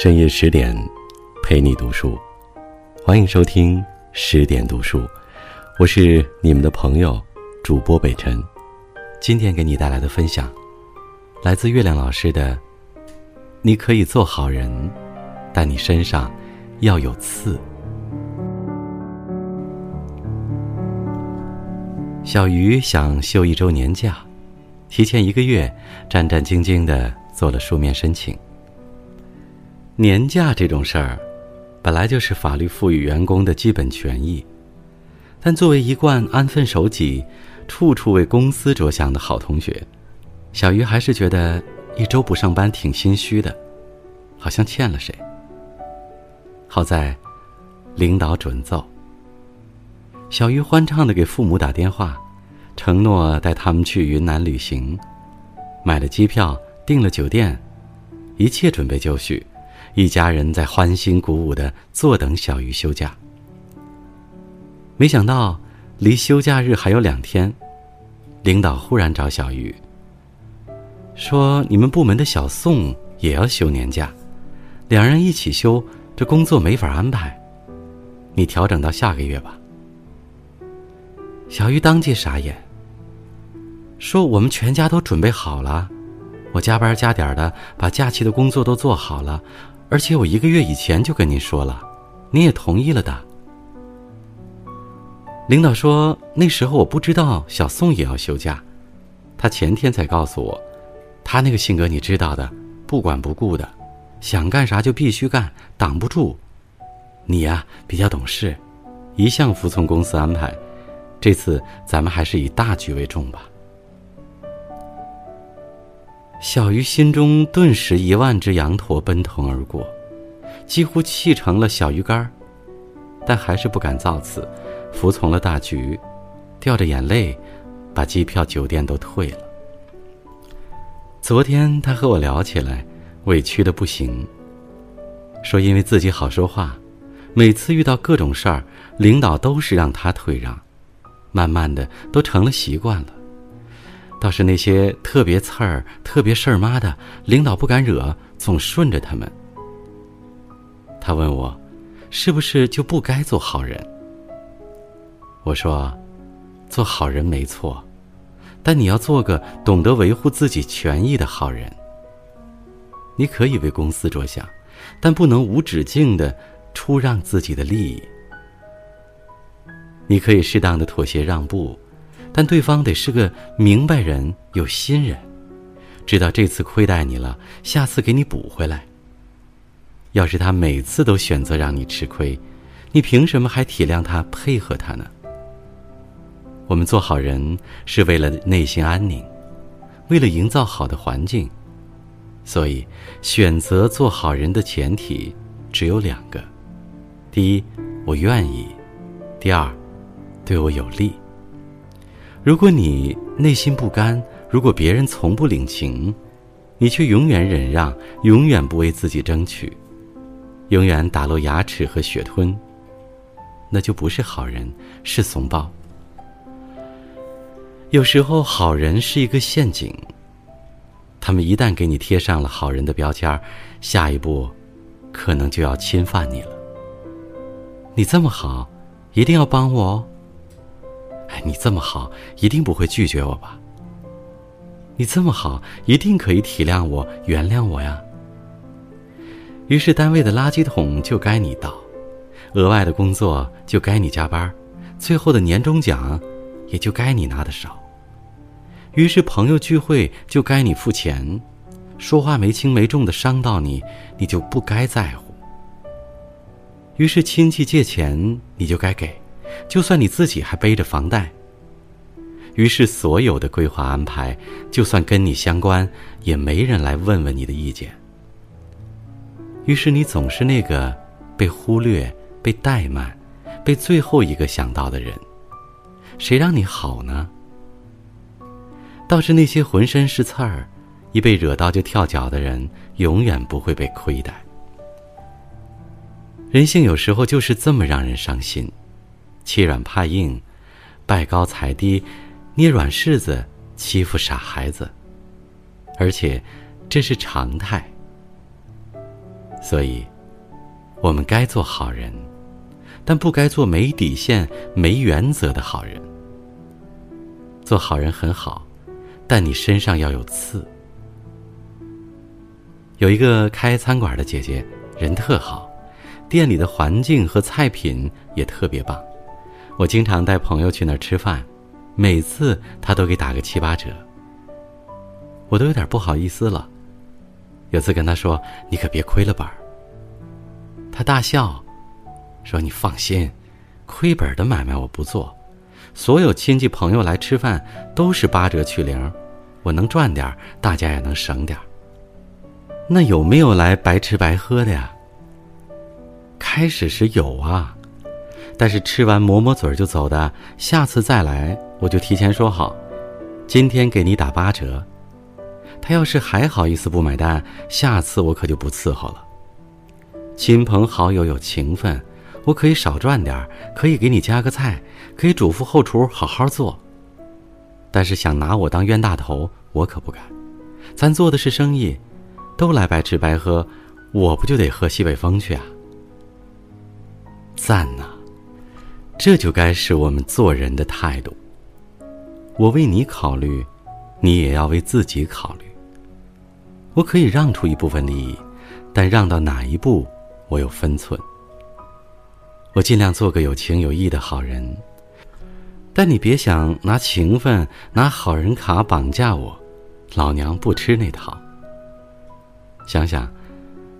深夜十点，陪你读书，欢迎收听十点读书，我是你们的朋友主播北辰。今天给你带来的分享，来自月亮老师的：你可以做好人，但你身上要有刺。小鱼想休一周年假，提前一个月，战战兢兢的做了书面申请。年假这种事儿，本来就是法律赋予员工的基本权益，但作为一贯安分守己、处处为公司着想的好同学，小鱼还是觉得一周不上班挺心虚的，好像欠了谁。好在，领导准奏。小鱼欢畅的给父母打电话，承诺带他们去云南旅行，买了机票，订了酒店，一切准备就绪。一家人在欢欣鼓舞的坐等小鱼休假。没想到，离休假日还有两天，领导忽然找小鱼，说：“你们部门的小宋也要休年假，两人一起休，这工作没法安排，你调整到下个月吧。”小鱼当即傻眼，说：“我们全家都准备好了，我加班加点的把假期的工作都做好了。”而且我一个月以前就跟您说了，您也同意了的。领导说那时候我不知道小宋也要休假，他前天才告诉我，他那个性格你知道的，不管不顾的，想干啥就必须干，挡不住。你呀比较懂事，一向服从公司安排，这次咱们还是以大局为重吧。小鱼心中顿时一万只羊驼奔腾而过，几乎气成了小鱼干儿但还是不敢造次，服从了大局，掉着眼泪，把机票、酒店都退了。昨天他和我聊起来，委屈的不行，说因为自己好说话，每次遇到各种事儿，领导都是让他退让，慢慢的都成了习惯了。倒是那些特别刺儿、特别事儿妈的领导不敢惹，总顺着他们。他问我，是不是就不该做好人？我说，做好人没错，但你要做个懂得维护自己权益的好人。你可以为公司着想，但不能无止境的出让自己的利益。你可以适当的妥协让步。但对方得是个明白人、有心人，知道这次亏待你了，下次给你补回来。要是他每次都选择让你吃亏，你凭什么还体谅他、配合他呢？我们做好人是为了内心安宁，为了营造好的环境，所以选择做好人的前提只有两个：第一，我愿意；第二，对我有利。如果你内心不甘，如果别人从不领情，你却永远忍让，永远不为自己争取，永远打落牙齿和血吞，那就不是好人，是怂包。有时候，好人是一个陷阱。他们一旦给你贴上了好人的标签，下一步，可能就要侵犯你了。你这么好，一定要帮我哦。哎，你这么好，一定不会拒绝我吧？你这么好，一定可以体谅我、原谅我呀。于是，单位的垃圾桶就该你倒，额外的工作就该你加班，最后的年终奖也就该你拿的少。于是，朋友聚会就该你付钱，说话没轻没重的伤到你，你就不该在乎。于是，亲戚借钱你就该给。就算你自己还背着房贷，于是所有的规划安排，就算跟你相关，也没人来问问你的意见。于是你总是那个被忽略、被怠慢、被最后一个想到的人。谁让你好呢？倒是那些浑身是刺儿、一被惹到就跳脚的人，永远不会被亏待。人性有时候就是这么让人伤心。欺软怕硬，拜高踩低，捏软柿子，欺负傻孩子，而且这是常态。所以，我们该做好人，但不该做没底线、没原则的好人。做好人很好，但你身上要有刺。有一个开餐馆的姐姐，人特好，店里的环境和菜品也特别棒。我经常带朋友去那儿吃饭，每次他都给打个七八折。我都有点不好意思了。有次跟他说：“你可别亏了本儿。”他大笑，说：“你放心，亏本的买卖我不做。所有亲戚朋友来吃饭都是八折去零，我能赚点，大家也能省点。”那有没有来白吃白喝的呀？开始是有啊，但是吃完抹抹嘴就走的，下次再来我就提前说好，今天给你打八折。他要是还好意思不买单，下次我可就不伺候了。亲朋好友有情分，我可以少赚点，可以给你加个菜，可以嘱咐后厨好好做。但是想拿我当冤大头，我可不敢。咱做的是生意。都来白吃白喝，我不就得喝西北风去啊？赞呐！这就该是我们做人的态度。我为你考虑，你也要为自己考虑。我可以让出一部分利益，但让到哪一步，我有分寸。我尽量做个有情有义的好人，但你别想拿情分、拿好人卡绑架我，老娘不吃那套。想想，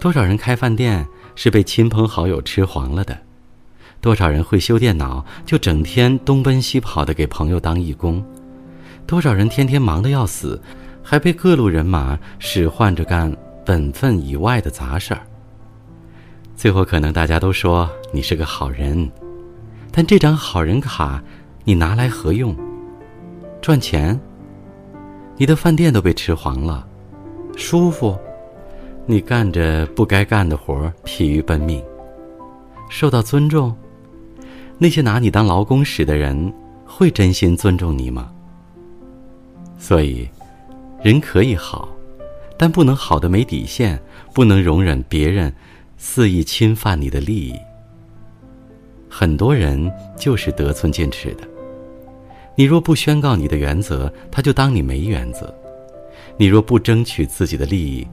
多少人开饭店是被亲朋好友吃黄了的？多少人会修电脑，就整天东奔西跑的给朋友当义工？多少人天天忙得要死，还被各路人马使唤着干本分以外的杂事儿？最后可能大家都说你是个好人，但这张好人卡你拿来何用？赚钱？你的饭店都被吃黄了，舒服？你干着不该干的活疲于奔命，受到尊重，那些拿你当劳工使的人，会真心尊重你吗？所以，人可以好，但不能好的没底线，不能容忍别人肆意侵犯你的利益。很多人就是得寸进尺的，你若不宣告你的原则，他就当你没原则；你若不争取自己的利益，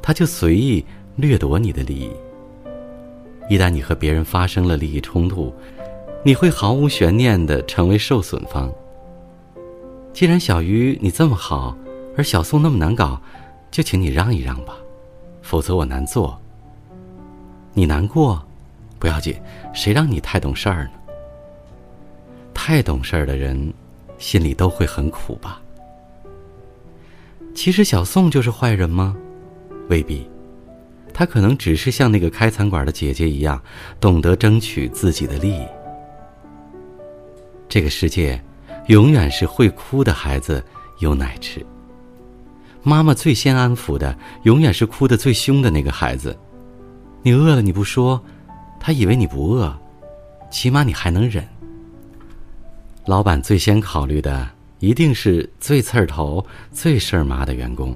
他就随意掠夺你的利益。一旦你和别人发生了利益冲突，你会毫无悬念的成为受损方。既然小鱼你这么好，而小宋那么难搞，就请你让一让吧，否则我难做。你难过，不要紧，谁让你太懂事儿呢？太懂事儿的人，心里都会很苦吧？其实小宋就是坏人吗？未必，他可能只是像那个开餐馆的姐姐一样，懂得争取自己的利益。这个世界，永远是会哭的孩子有奶吃。妈妈最先安抚的，永远是哭得最凶的那个孩子。你饿了你不说，他以为你不饿，起码你还能忍。老板最先考虑的，一定是最刺儿头、最事儿麻的员工。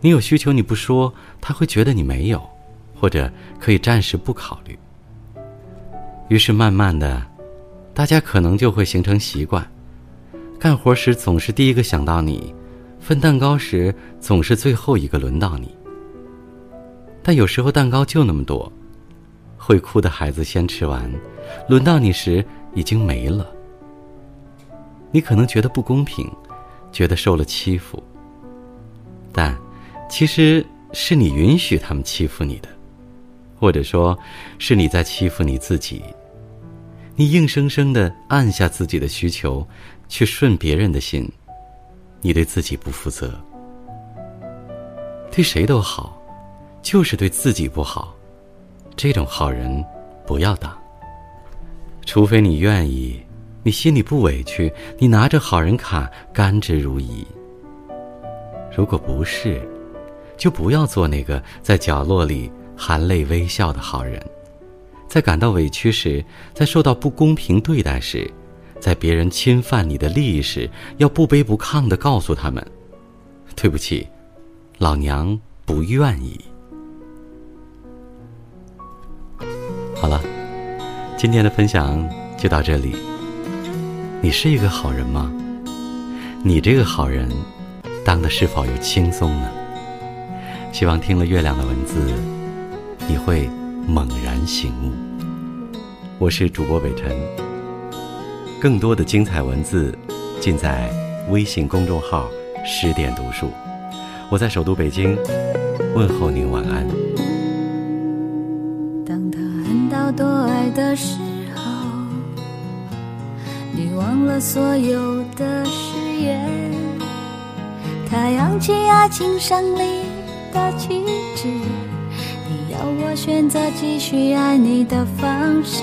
你有需求你不说，他会觉得你没有，或者可以暂时不考虑。于是慢慢的，大家可能就会形成习惯，干活时总是第一个想到你，分蛋糕时总是最后一个轮到你。但有时候蛋糕就那么多，会哭的孩子先吃完，轮到你时已经没了。你可能觉得不公平，觉得受了欺负，但。其实是你允许他们欺负你的，或者说，是你在欺负你自己。你硬生生的按下自己的需求，去顺别人的心，你对自己不负责。对谁都好，就是对自己不好。这种好人不要当。除非你愿意，你心里不委屈，你拿着好人卡甘之如饴。如果不是，就不要做那个在角落里含泪微笑的好人，在感到委屈时，在受到不公平对待时，在别人侵犯你的利益时，要不卑不亢的告诉他们：“对不起，老娘不愿意。”好了，今天的分享就到这里。你是一个好人吗？你这个好人，当的是否又轻松呢？希望听了月亮的文字，你会猛然醒悟。我是主播北辰，更多的精彩文字尽在微信公众号“十点读书”。我在首都北京，问候您晚安。当他恨到多爱的时候，你忘了所有的誓言。他扬起爱情胜利的旗帜，你要我选择继续爱你的方式。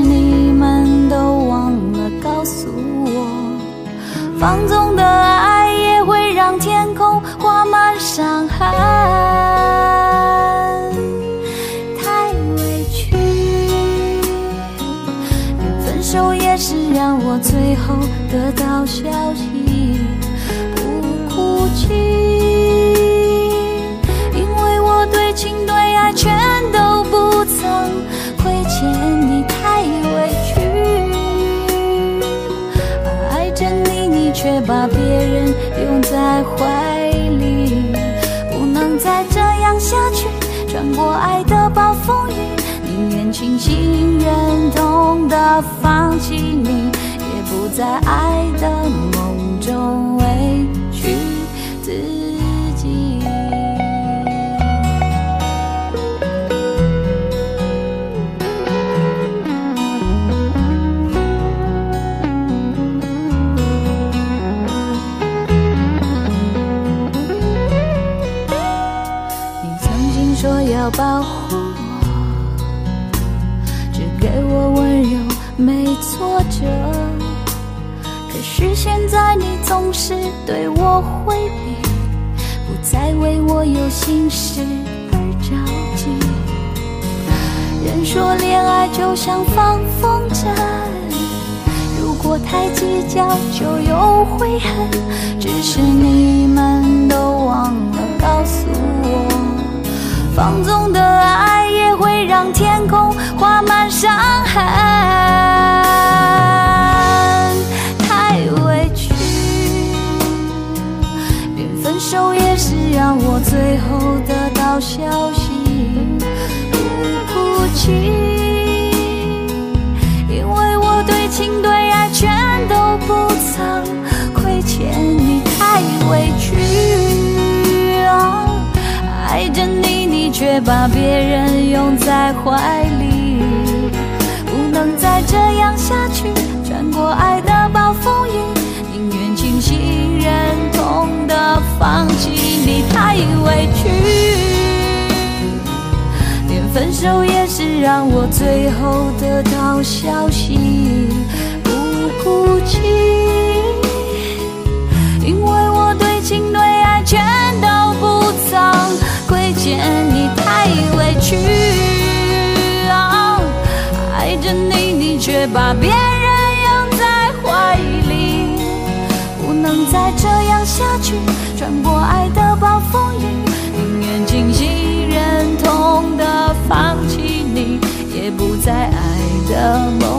放纵的爱也会让天空画满伤痕。太委屈，连分手也是让我最后得到消息，情愿痛的放弃你，也不在爱的梦中。心事而着急。人说恋爱就像放风筝，如果太计较就有悔恨。只是你们都忘了告诉我，放纵的爱也会让天空画满伤痕。分手也是让我最后得到消息，不哭泣，因为我对情对爱全都不曾亏欠你，太委屈。啊爱着你，你却把别人拥在怀里，不能再这样下去。穿过爱的暴风雨，分手也是让我最后得到消息，不哭泣，因为我对情对爱全都不曾亏欠你，太委屈。啊爱着你，你却把别人拥在怀里，不能再这样下去。穿过爱的暴风爱